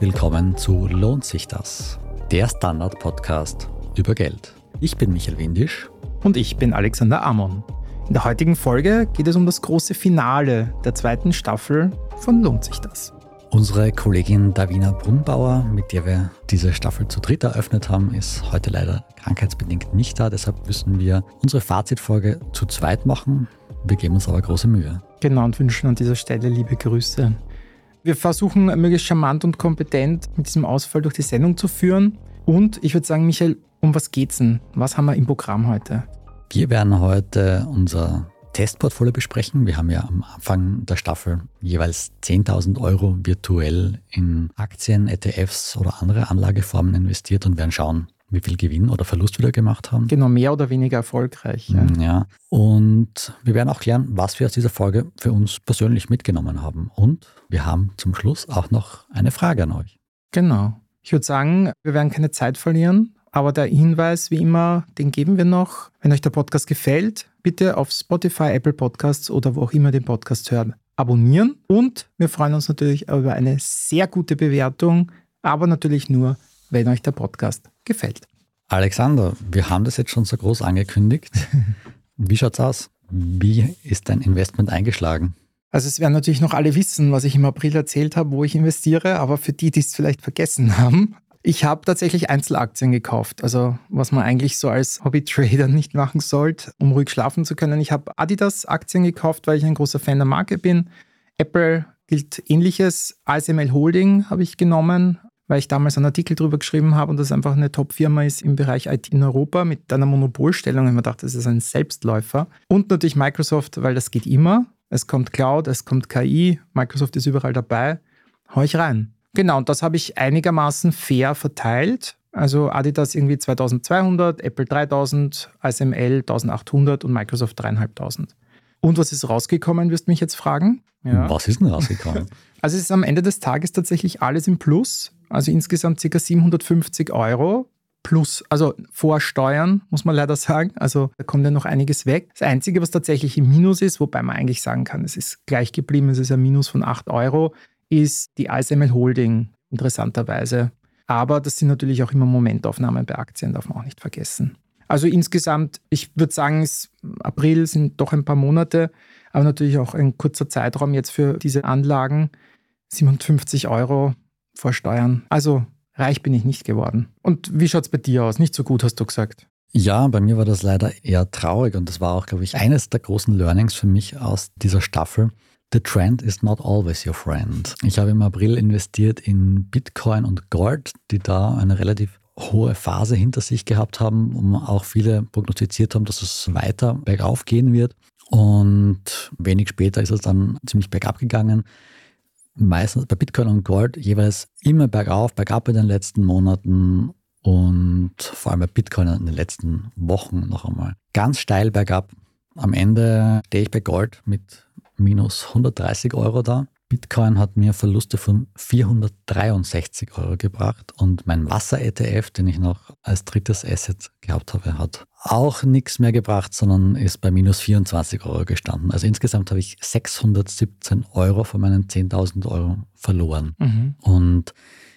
Herzlich willkommen zu Lohnt sich das? Der Standard-Podcast über Geld. Ich bin Michael Windisch. Und ich bin Alexander Amon. In der heutigen Folge geht es um das große Finale der zweiten Staffel von Lohnt sich das? Unsere Kollegin Davina Brunnbauer, mit der wir diese Staffel zu dritt eröffnet haben, ist heute leider krankheitsbedingt nicht da. Deshalb müssen wir unsere Fazitfolge zu zweit machen. Wir geben uns aber große Mühe. Genau, und wünschen an dieser Stelle liebe Grüße. Wir versuchen möglichst charmant und kompetent mit diesem Ausfall durch die Sendung zu führen. Und ich würde sagen, Michael, um was geht's denn? Was haben wir im Programm heute? Wir werden heute unser Testportfolio besprechen. Wir haben ja am Anfang der Staffel jeweils 10.000 Euro virtuell in Aktien, ETFs oder andere Anlageformen investiert und werden schauen, wie viel Gewinn oder Verlust wir da gemacht haben. Genau, mehr oder weniger erfolgreich. Ja. ja. Und wir werden auch klären, was wir aus dieser Folge für uns persönlich mitgenommen haben. Und wir haben zum Schluss auch noch eine Frage an euch. Genau. Ich würde sagen, wir werden keine Zeit verlieren. Aber der Hinweis, wie immer, den geben wir noch. Wenn euch der Podcast gefällt, bitte auf Spotify, Apple Podcasts oder wo auch immer den Podcast hören, abonnieren. Und wir freuen uns natürlich über eine sehr gute Bewertung, aber natürlich nur, wenn euch der Podcast gefällt. Alexander, wir haben das jetzt schon so groß angekündigt. Wie schaut's aus? Wie ist dein Investment eingeschlagen? Also es werden natürlich noch alle wissen, was ich im April erzählt habe, wo ich investiere, aber für die, die es vielleicht vergessen haben, ich habe tatsächlich Einzelaktien gekauft, also was man eigentlich so als Hobby-Trader nicht machen sollte, um ruhig schlafen zu können. Ich habe Adidas-Aktien gekauft, weil ich ein großer Fan der Marke bin. Apple gilt ähnliches. ASML Holding habe ich genommen, weil ich damals einen Artikel darüber geschrieben habe und das einfach eine Top-Firma ist im Bereich IT in Europa mit einer Monopolstellung. Ich habe mir gedacht, das ist ein Selbstläufer. Und natürlich Microsoft, weil das geht immer. Es kommt Cloud, es kommt KI, Microsoft ist überall dabei. Hau ich rein. Genau, und das habe ich einigermaßen fair verteilt. Also Adidas irgendwie 2200, Apple 3000, ASML 1800 und Microsoft 3500. Und was ist rausgekommen, wirst du mich jetzt fragen? Ja. Was ist denn rausgekommen? Also es ist am Ende des Tages tatsächlich alles im Plus. Also insgesamt ca. 750 Euro plus, also vor Steuern, muss man leider sagen. Also da kommt ja noch einiges weg. Das Einzige, was tatsächlich im Minus ist, wobei man eigentlich sagen kann, es ist gleich geblieben, es ist ein Minus von 8 Euro, ist die ASML Holding, interessanterweise. Aber das sind natürlich auch immer Momentaufnahmen bei Aktien, darf man auch nicht vergessen. Also insgesamt, ich würde sagen, es, April sind doch ein paar Monate, aber natürlich auch ein kurzer Zeitraum jetzt für diese Anlagen. 57 Euro vor Steuern. Also reich bin ich nicht geworden. Und wie schaut es bei dir aus? Nicht so gut, hast du gesagt. Ja, bei mir war das leider eher traurig und das war auch, glaube ich, eines der großen Learnings für mich aus dieser Staffel. The trend is not always your friend. Ich habe im April investiert in Bitcoin und Gold, die da eine relativ hohe Phase hinter sich gehabt haben, um auch viele prognostiziert haben, dass es weiter bergauf gehen wird. Und wenig später ist es dann ziemlich bergab gegangen. Meistens bei Bitcoin und Gold jeweils immer bergauf, bergab in den letzten Monaten und vor allem bei Bitcoin in den letzten Wochen noch einmal ganz steil bergab. Am Ende stehe ich bei Gold mit minus 130 Euro da. Bitcoin hat mir Verluste von 463 Euro gebracht und mein Wasser-ETF, den ich noch als drittes Asset gehabt habe, hat auch nichts mehr gebracht, sondern ist bei minus 24 Euro gestanden. Also insgesamt habe ich 617 Euro von meinen 10.000 Euro verloren. Mhm. Und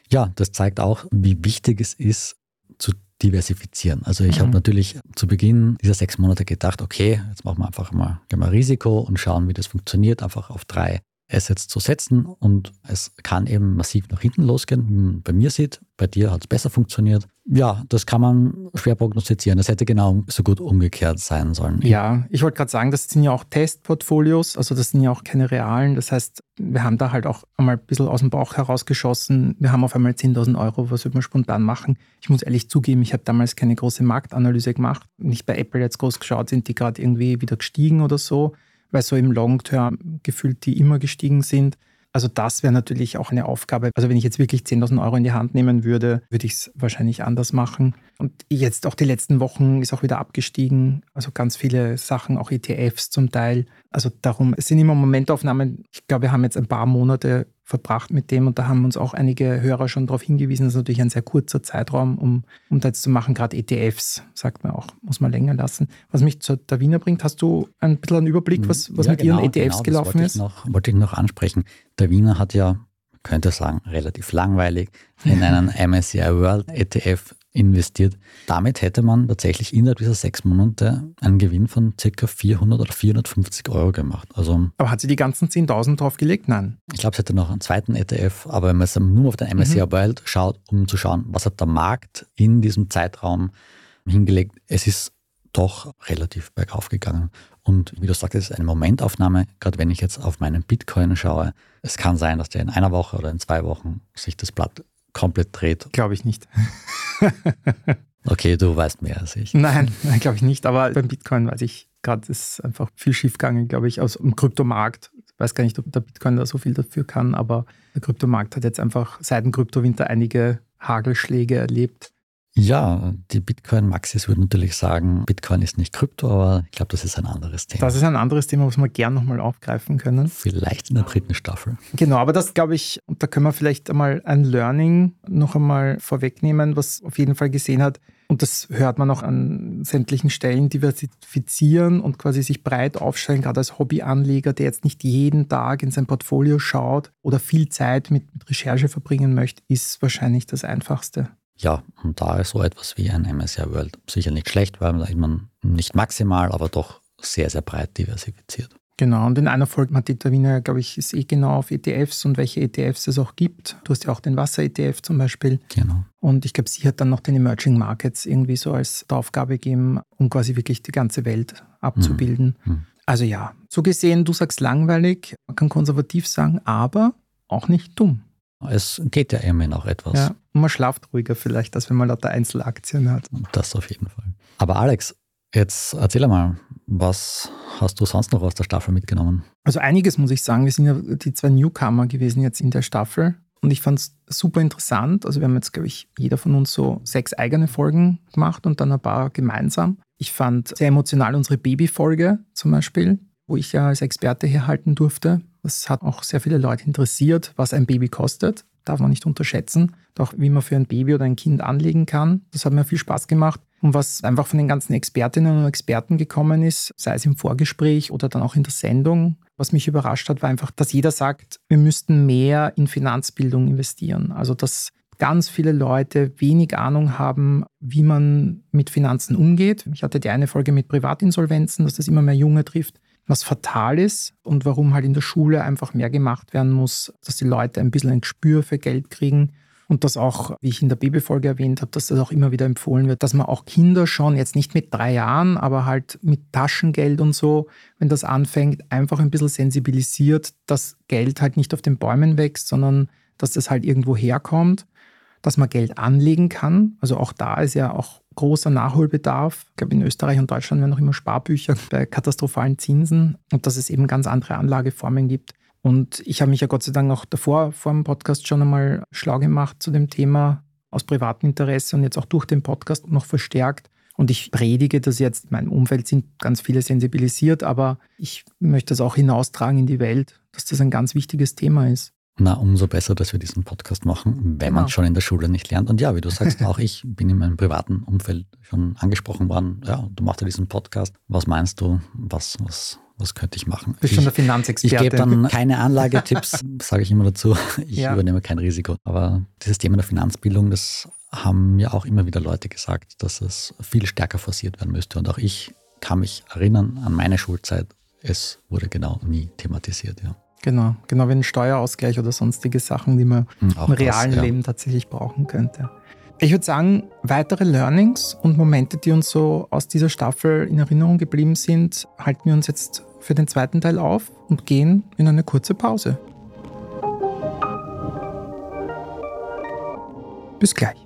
ja, das zeigt auch, wie wichtig es ist, zu diversifizieren. Also ich mhm. habe natürlich zu Beginn dieser sechs Monate gedacht, okay, jetzt machen wir einfach mal, mal Risiko und schauen, wie das funktioniert, einfach auf drei Assets zu setzen und es kann eben massiv nach hinten losgehen, wie man bei mir sieht. Bei dir hat es besser funktioniert. Ja, das kann man schwer prognostizieren. Das hätte genau so gut umgekehrt sein sollen. Ja, ich wollte gerade sagen, das sind ja auch Testportfolios, also das sind ja auch keine realen. Das heißt, wir haben da halt auch einmal ein bisschen aus dem Bauch herausgeschossen. Wir haben auf einmal 10.000 Euro, was wird man spontan machen? Ich muss ehrlich zugeben, ich habe damals keine große Marktanalyse gemacht. Nicht bei Apple jetzt groß geschaut, sind die gerade irgendwie wieder gestiegen oder so weil so im Long-Term gefühlt die immer gestiegen sind. Also das wäre natürlich auch eine Aufgabe. Also wenn ich jetzt wirklich 10.000 Euro in die Hand nehmen würde, würde ich es wahrscheinlich anders machen. Und jetzt auch die letzten Wochen ist auch wieder abgestiegen. Also ganz viele Sachen, auch ETFs zum Teil. Also darum, es sind immer Momentaufnahmen. Ich glaube, wir haben jetzt ein paar Monate verbracht mit dem und da haben uns auch einige Hörer schon darauf hingewiesen, das ist natürlich ein sehr kurzer Zeitraum, um, um das zu machen. Gerade ETFs, sagt man auch, muss man länger lassen. Was mich zu der Wiener bringt, hast du ein bisschen einen Überblick, was, was ja, mit genau, ihren ETFs genau, gelaufen wollte ist? Ich noch, wollte ich noch ansprechen. Wiener hat ja könnte sagen, relativ langweilig, in einen MSCI World ETF investiert. Damit hätte man tatsächlich innerhalb dieser sechs Monate einen Gewinn von ca. 400 oder 450 Euro gemacht. Also, aber hat sie die ganzen 10.000 draufgelegt? Nein. Ich glaube, sie hätte noch einen zweiten ETF, aber wenn man jetzt nur auf den MSCI mhm. World schaut, um zu schauen, was hat der Markt in diesem Zeitraum hingelegt, es ist doch relativ bergauf gegangen. Und wie du sagst, es ist eine Momentaufnahme. Gerade wenn ich jetzt auf meinen Bitcoin schaue, es kann sein, dass der in einer Woche oder in zwei Wochen sich das Blatt komplett dreht. Glaube ich nicht. okay, du weißt mehr als ich. Nein, glaube ich nicht. Aber beim Bitcoin weiß ich gerade, ist einfach viel schiefgegangen, glaube ich, aus dem Kryptomarkt. Ich weiß gar nicht, ob der Bitcoin da so viel dafür kann, aber der Kryptomarkt hat jetzt einfach seit dem Kryptowinter einige Hagelschläge erlebt. Ja, die Bitcoin-Maxis würden natürlich sagen, Bitcoin ist nicht Krypto, aber ich glaube, das ist ein anderes Thema. Das ist ein anderes Thema, was wir gerne nochmal aufgreifen können. Vielleicht in der dritten Staffel. Genau, aber das glaube ich, und da können wir vielleicht einmal ein Learning noch einmal vorwegnehmen, was auf jeden Fall gesehen hat. Und das hört man auch an sämtlichen Stellen, diversifizieren und quasi sich breit aufstellen, gerade als Hobbyanleger, der jetzt nicht jeden Tag in sein Portfolio schaut oder viel Zeit mit Recherche verbringen möchte, ist wahrscheinlich das Einfachste. Ja, und da ist so etwas wie ein MSCI World sicher nicht schlecht, weil man nicht maximal, aber doch sehr, sehr breit diversifiziert. Genau, und in einer Folge Dieter Wiener, glaube ich, ist eh genau auf ETFs und welche ETFs es auch gibt. Du hast ja auch den Wasser-ETF zum Beispiel. Genau. Und ich glaube, sie hat dann noch den Emerging Markets irgendwie so als Aufgabe gegeben, um quasi wirklich die ganze Welt abzubilden. Mhm. mhm. Also ja, so gesehen, du sagst langweilig, man kann konservativ sagen, aber auch nicht dumm. Es geht ja immerhin auch etwas. Ja, und man schlaft ruhiger vielleicht, als wenn man lauter Einzelaktien hat. Das auf jeden Fall. Aber Alex, jetzt erzähl mal, was hast du sonst noch aus der Staffel mitgenommen? Also einiges muss ich sagen. Wir sind ja die zwei Newcomer gewesen jetzt in der Staffel. Und ich fand es super interessant. Also wir haben jetzt, glaube ich, jeder von uns so sechs eigene Folgen gemacht und dann ein paar gemeinsam. Ich fand sehr emotional unsere Baby-Folge zum Beispiel, wo ich ja als Experte herhalten durfte. Das hat auch sehr viele Leute interessiert, was ein Baby kostet. Darf man nicht unterschätzen. Auch wie man für ein Baby oder ein Kind anlegen kann. Das hat mir viel Spaß gemacht. Und was einfach von den ganzen Expertinnen und Experten gekommen ist, sei es im Vorgespräch oder dann auch in der Sendung, was mich überrascht hat, war einfach, dass jeder sagt, wir müssten mehr in Finanzbildung investieren. Also dass ganz viele Leute wenig Ahnung haben, wie man mit Finanzen umgeht. Ich hatte die eine Folge mit Privatinsolvenzen, dass das immer mehr Junge trifft was fatal ist und warum halt in der Schule einfach mehr gemacht werden muss, dass die Leute ein bisschen ein Gespür für Geld kriegen. Und das auch, wie ich in der Babyfolge erwähnt habe, dass das auch immer wieder empfohlen wird, dass man auch Kinder schon, jetzt nicht mit drei Jahren, aber halt mit Taschengeld und so, wenn das anfängt, einfach ein bisschen sensibilisiert, dass Geld halt nicht auf den Bäumen wächst, sondern dass das halt irgendwo herkommt, dass man Geld anlegen kann. Also auch da ist ja auch großer Nachholbedarf. Ich glaube, in Österreich und Deutschland werden noch immer Sparbücher bei katastrophalen Zinsen und dass es eben ganz andere Anlageformen gibt. Und ich habe mich ja Gott sei Dank auch davor, vor dem Podcast schon einmal schlau gemacht zu dem Thema aus privatem Interesse und jetzt auch durch den Podcast noch verstärkt. Und ich predige das jetzt. In meinem Umfeld sind ganz viele sensibilisiert, aber ich möchte das auch hinaustragen in die Welt, dass das ein ganz wichtiges Thema ist. Na, umso besser, dass wir diesen Podcast machen, wenn genau. man schon in der Schule nicht lernt. Und ja, wie du sagst, auch ich bin in meinem privaten Umfeld schon angesprochen worden. Ja, du machst ja diesen Podcast. Was meinst du? Was, was, was könnte ich machen? Bist ich, schon der Finanzexperte. Ich gebe dann keine Anlagetipps, sage ich immer dazu. Ich ja. übernehme kein Risiko. Aber dieses Thema der Finanzbildung, das haben ja auch immer wieder Leute gesagt, dass es viel stärker forciert werden müsste. Und auch ich kann mich erinnern an meine Schulzeit. Es wurde genau nie thematisiert, ja. Genau, genau wie ein Steuerausgleich oder sonstige Sachen, die man hm, im realen das, ja. Leben tatsächlich brauchen könnte. Ich würde sagen, weitere Learnings und Momente, die uns so aus dieser Staffel in Erinnerung geblieben sind, halten wir uns jetzt für den zweiten Teil auf und gehen in eine kurze Pause. Bis gleich.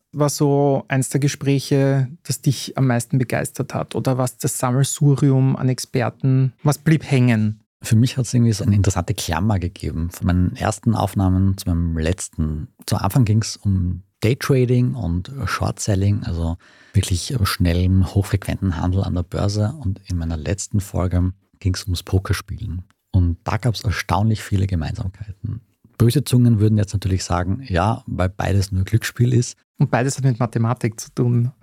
was so eins der Gespräche, das dich am meisten begeistert hat oder was das Sammelsurium an Experten, was blieb hängen? Für mich hat es irgendwie so eine interessante Klammer gegeben. Von meinen ersten Aufnahmen zu meinem letzten. Zu Anfang ging es um Daytrading und Short-Selling, also wirklich schnellen, hochfrequenten Handel an der Börse. Und in meiner letzten Folge ging es ums Pokerspielen. Und da gab es erstaunlich viele Gemeinsamkeiten. Böse Zungen würden jetzt natürlich sagen, ja, weil beides nur Glücksspiel ist. Und beides hat mit Mathematik zu tun.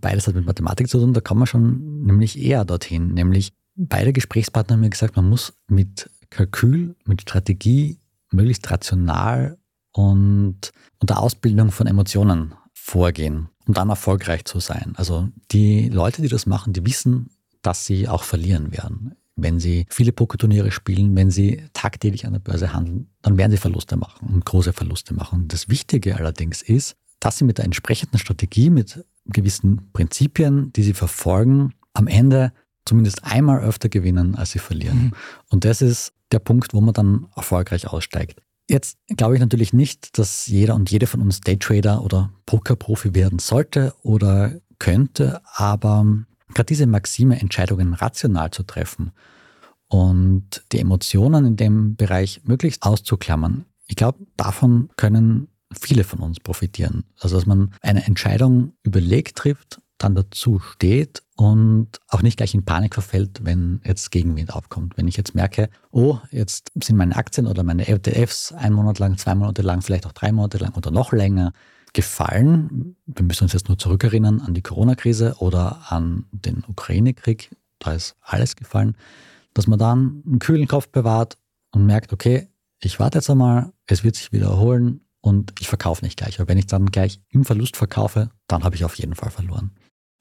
Beides hat mit Mathematik zu tun, da kommen wir schon nämlich eher dorthin, nämlich beide Gesprächspartner haben mir gesagt, man muss mit Kalkül, mit Strategie, möglichst rational und unter Ausbildung von Emotionen vorgehen, um dann erfolgreich zu sein. Also die Leute, die das machen, die wissen, dass sie auch verlieren werden. Wenn sie viele Pokerturniere spielen, wenn sie tagtäglich an der Börse handeln, dann werden sie Verluste machen und große Verluste machen. Das Wichtige allerdings ist, dass sie mit der entsprechenden Strategie, mit gewissen Prinzipien, die sie verfolgen, am Ende zumindest einmal öfter gewinnen, als sie verlieren. Mhm. Und das ist der Punkt, wo man dann erfolgreich aussteigt. Jetzt glaube ich natürlich nicht, dass jeder und jede von uns Daytrader oder Pokerprofi werden sollte oder könnte, aber gerade diese Maxime, Entscheidungen rational zu treffen und die Emotionen in dem Bereich möglichst auszuklammern, ich glaube, davon können viele von uns profitieren. Also dass man eine Entscheidung überlegt trifft dann dazu steht und auch nicht gleich in Panik verfällt, wenn jetzt Gegenwind aufkommt. Wenn ich jetzt merke, oh, jetzt sind meine Aktien oder meine ETFs ein Monat lang, zwei Monate lang, vielleicht auch drei Monate lang oder noch länger gefallen. Wir müssen uns jetzt nur zurückerinnern an die Corona-Krise oder an den Ukraine-Krieg. Da ist alles gefallen. Dass man dann einen kühlen Kopf bewahrt und merkt, okay, ich warte jetzt einmal, es wird sich wieder erholen und ich verkaufe nicht gleich. Aber wenn ich dann gleich im Verlust verkaufe, dann habe ich auf jeden Fall verloren.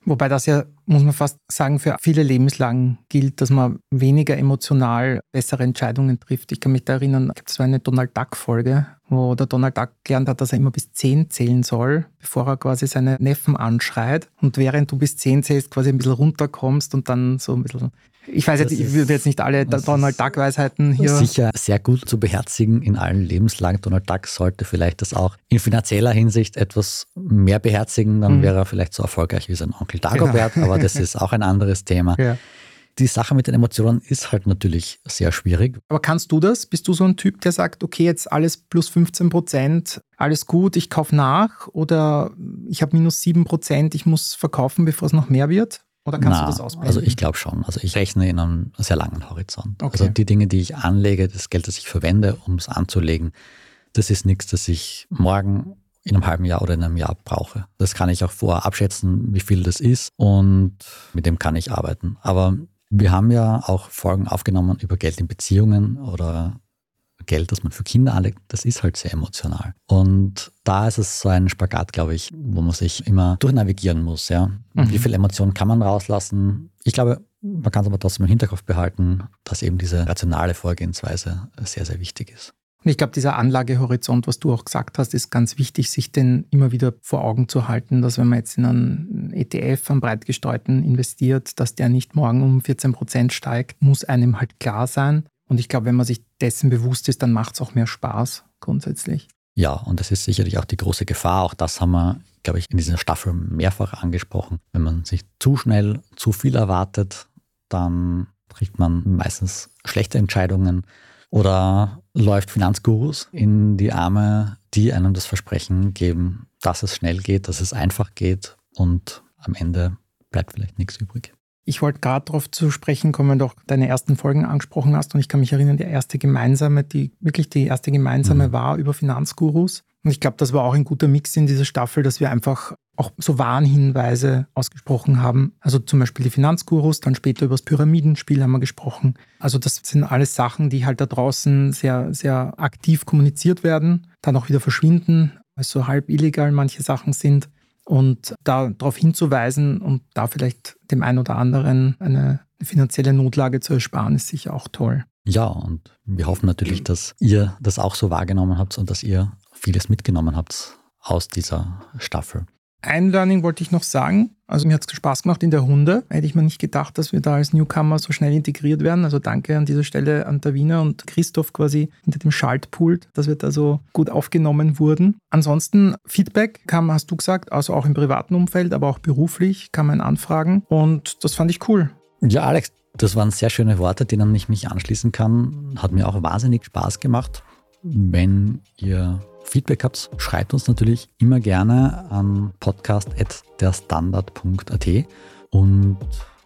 Wobei das ja, muss man fast sagen, für viele Lebenslagen gilt, dass man weniger emotional bessere Entscheidungen trifft. Ich kann mich da erinnern, es war eine Donald Duck-Folge, wo der Donald Duck gelernt hat, dass er immer bis 10 zählen soll, bevor er quasi seine Neffen anschreit. Und während du bis 10 zählst, quasi ein bisschen runterkommst und dann so ein bisschen ich weiß jetzt, ich will jetzt nicht alle Donald Duck-Weisheiten hier. Sicher sehr gut zu beherzigen in allen Lebenslagen. Donald Duck sollte vielleicht das auch in finanzieller Hinsicht etwas mehr beherzigen, dann mhm. wäre er vielleicht so erfolgreich wie sein Onkel Dagobert, genau. aber das ist auch ein anderes Thema. Ja. Die Sache mit den Emotionen ist halt natürlich sehr schwierig. Aber kannst du das? Bist du so ein Typ, der sagt, okay, jetzt alles plus 15 Prozent, alles gut, ich kaufe nach oder ich habe minus 7 Prozent, ich muss verkaufen, bevor es noch mehr wird? Oder kannst Na, du das ausblenden? Also ich glaube schon. Also ich rechne in einem sehr langen Horizont. Okay. Also die Dinge, die ich anlege, das Geld, das ich verwende, um es anzulegen, das ist nichts, das ich morgen in einem halben Jahr oder in einem Jahr brauche. Das kann ich auch vorher abschätzen, wie viel das ist und mit dem kann ich arbeiten. Aber wir haben ja auch Folgen aufgenommen über Geld in Beziehungen oder Geld, das man für Kinder anlegt, das ist halt sehr emotional. Und da ist es so ein Spagat, glaube ich, wo man sich immer durchnavigieren muss. Ja? Mhm. Wie viel Emotionen kann man rauslassen? Ich glaube, man kann es aber trotzdem im Hinterkopf behalten, dass eben diese rationale Vorgehensweise sehr, sehr wichtig ist. Und ich glaube, dieser Anlagehorizont, was du auch gesagt hast, ist ganz wichtig, sich den immer wieder vor Augen zu halten, dass wenn man jetzt in einen ETF, einen breit gestreuten investiert, dass der nicht morgen um 14 Prozent steigt, muss einem halt klar sein. Und ich glaube, wenn man sich dessen bewusst ist, dann macht es auch mehr Spaß grundsätzlich. Ja, und das ist sicherlich auch die große Gefahr. Auch das haben wir, glaube ich, in dieser Staffel mehrfach angesprochen. Wenn man sich zu schnell zu viel erwartet, dann trifft man meistens schlechte Entscheidungen oder läuft Finanzgurus in die Arme, die einem das Versprechen geben, dass es schnell geht, dass es einfach geht und am Ende bleibt vielleicht nichts übrig. Ich wollte gerade darauf zu sprechen kommen, auch deine ersten Folgen angesprochen hast. Und ich kann mich erinnern, die erste gemeinsame, die wirklich die erste gemeinsame mhm. war über Finanzgurus. Und ich glaube, das war auch ein guter Mix in dieser Staffel, dass wir einfach auch so Warnhinweise ausgesprochen haben. Also zum Beispiel die Finanzgurus, dann später über das Pyramidenspiel haben wir gesprochen. Also das sind alles Sachen, die halt da draußen sehr, sehr aktiv kommuniziert werden, dann auch wieder verschwinden, weil so halb illegal manche Sachen sind. Und darauf hinzuweisen und da vielleicht dem einen oder anderen eine finanzielle Notlage zu ersparen, ist sicher auch toll. Ja, und wir hoffen natürlich, dass ihr das auch so wahrgenommen habt und dass ihr vieles mitgenommen habt aus dieser Staffel. Ein Learning wollte ich noch sagen. Also mir hat es Spaß gemacht in der Hunde. Hätte ich mir nicht gedacht, dass wir da als Newcomer so schnell integriert werden. Also danke an dieser Stelle an Davina und Christoph quasi hinter dem Schaltpult, dass wir da so gut aufgenommen wurden. Ansonsten Feedback kam, hast du gesagt, also auch im privaten Umfeld, aber auch beruflich kann man anfragen. Und das fand ich cool. Ja, Alex, das waren sehr schöne Worte, denen ich mich anschließen kann. Hat mir auch wahnsinnig Spaß gemacht. Wenn ihr Feedback habt, schreibt uns natürlich immer gerne an podcast.derstandard.at und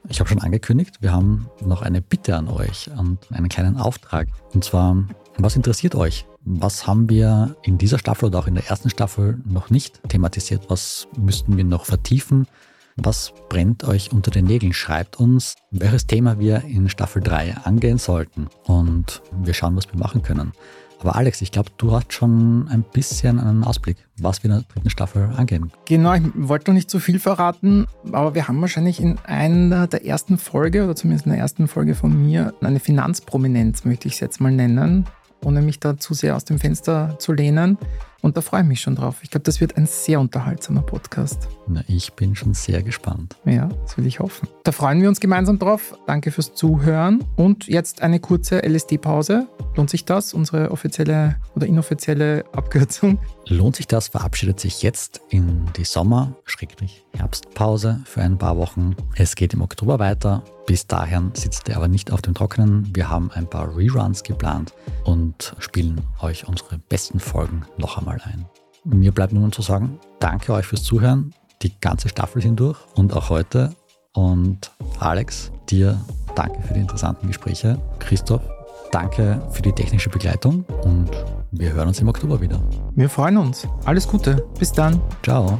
ich habe schon angekündigt, wir haben noch eine Bitte an euch und einen kleinen Auftrag. Und zwar, was interessiert euch? Was haben wir in dieser Staffel oder auch in der ersten Staffel noch nicht thematisiert? Was müssten wir noch vertiefen? Was brennt euch unter den Nägeln? Schreibt uns, welches Thema wir in Staffel 3 angehen sollten und wir schauen, was wir machen können. Aber Alex, ich glaube, du hast schon ein bisschen einen Ausblick, was wir in der dritten Staffel angehen. Genau, ich wollte noch nicht zu viel verraten, aber wir haben wahrscheinlich in einer der ersten Folge oder zumindest in der ersten Folge von mir eine Finanzprominenz, möchte ich es jetzt mal nennen, ohne mich da zu sehr aus dem Fenster zu lehnen. Und da freue ich mich schon drauf. Ich glaube, das wird ein sehr unterhaltsamer Podcast. Na, ich bin schon sehr gespannt. Ja, das will ich hoffen. Da freuen wir uns gemeinsam drauf. Danke fürs Zuhören. Und jetzt eine kurze LSD-Pause. Lohnt sich das? Unsere offizielle oder inoffizielle Abkürzung. Lohnt sich das? Verabschiedet sich jetzt in die Sommer-Herbstpause für ein paar Wochen. Es geht im Oktober weiter. Bis dahin sitzt er aber nicht auf dem Trockenen. Wir haben ein paar Reruns geplant und spielen euch unsere besten Folgen noch einmal ein. Mir bleibt nur zu sagen, danke euch fürs Zuhören, die ganze Staffel hindurch und auch heute. Und Alex, dir danke für die interessanten Gespräche. Christoph, danke für die technische Begleitung und wir hören uns im Oktober wieder. Wir freuen uns. Alles Gute. Bis dann. Ciao.